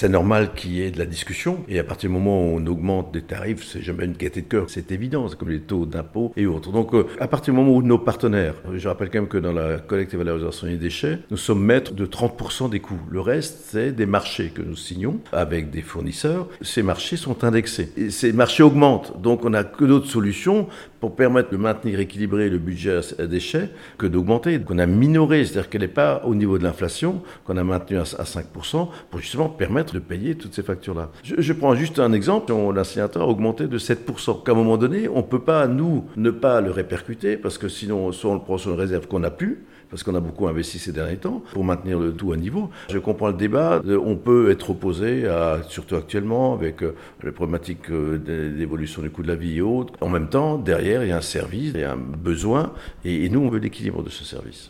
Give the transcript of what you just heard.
C'est normal qu'il y ait de la discussion. Et à partir du moment où on augmente des tarifs, c'est jamais une gaieté de cœur. C'est évident, comme les taux d'impôt et autres. Donc, euh, à partir du moment où nos partenaires, je rappelle quand même que dans la collecte et valorisation des déchets, nous sommes maîtres de 30% des coûts. Le reste, c'est des marchés que nous signons avec des fournisseurs. Ces marchés sont indexés. Et ces marchés augmentent. Donc, on n'a que d'autres solutions pour permettre de maintenir équilibré le budget à déchets que d'augmenter. Qu'on a minoré, c'est-à-dire qu'elle n'est pas au niveau de l'inflation, qu'on a maintenu à 5%, pour justement permettre de payer toutes ces factures-là. Je, prends juste un exemple, l'incinérateur a augmenté de 7%. Qu'à un moment donné, on ne peut pas, nous, ne pas le répercuter, parce que sinon, soit on le prend sur une réserve qu'on n'a plus, parce qu'on a beaucoup investi ces derniers temps pour maintenir le tout à niveau. Je comprends le débat. On peut être opposé, surtout actuellement, avec euh, les problématiques euh, d'évolution du coût de la vie et autres. En même temps, derrière, il y a un service, il y a un besoin, et nous, on veut l'équilibre de ce service.